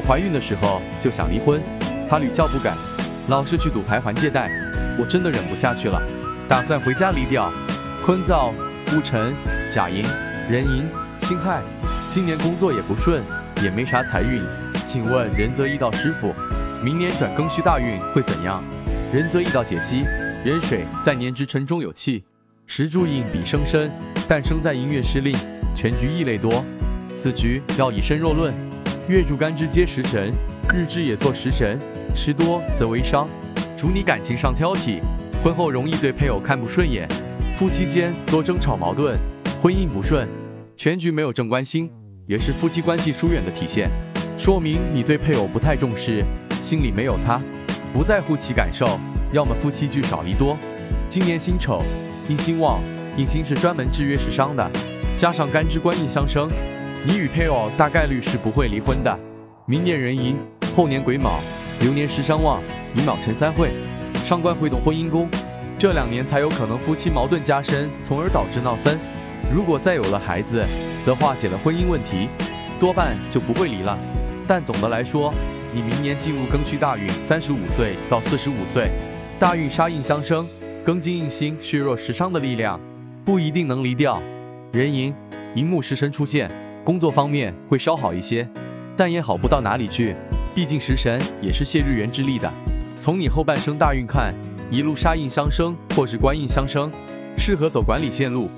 怀孕的时候就想离婚，他屡教不改，老是去赌牌还借贷，我真的忍不下去了，打算回家离掉。坤造、戊辰、甲寅、壬寅、辛亥，今年工作也不顺，也没啥财运。请问仁泽易道师傅，明年转庚戌大运会怎样？仁泽易道解析：壬水在年之辰中有气，时柱印比生身，但生在寅月失令，全局异类多。此局要以身若论，月柱干支皆食神，日支也做食神，食多则为伤，主你感情上挑剔，婚后容易对配偶看不顺眼，夫妻间多争吵矛盾，婚姻不顺，全局没有正官星，也是夫妻关系疏远的体现，说明你对配偶不太重视，心里没有他，不在乎其感受，要么夫妻聚少离多。今年辛丑，印星旺，印星是专门制约食伤的，加上干支官印相生。你与配偶大概率是不会离婚的。明年壬寅，后年癸卯，流年食伤旺，寅卯辰三会，伤官会动婚姻宫，这两年才有可能夫妻矛盾加深，从而导致闹分。如果再有了孩子，则化解了婚姻问题，多半就不会离了。但总的来说，你明年进入庚戌大运，三十五岁到四十五岁，大运杀印相生，庚金印星削弱食伤的力量，不一定能离掉。壬寅，寅木食神出现。工作方面会稍好一些，但也好不到哪里去。毕竟食神也是谢日元之力的。从你后半生大运看，一路杀印相生或是官印相生，适合走管理线路。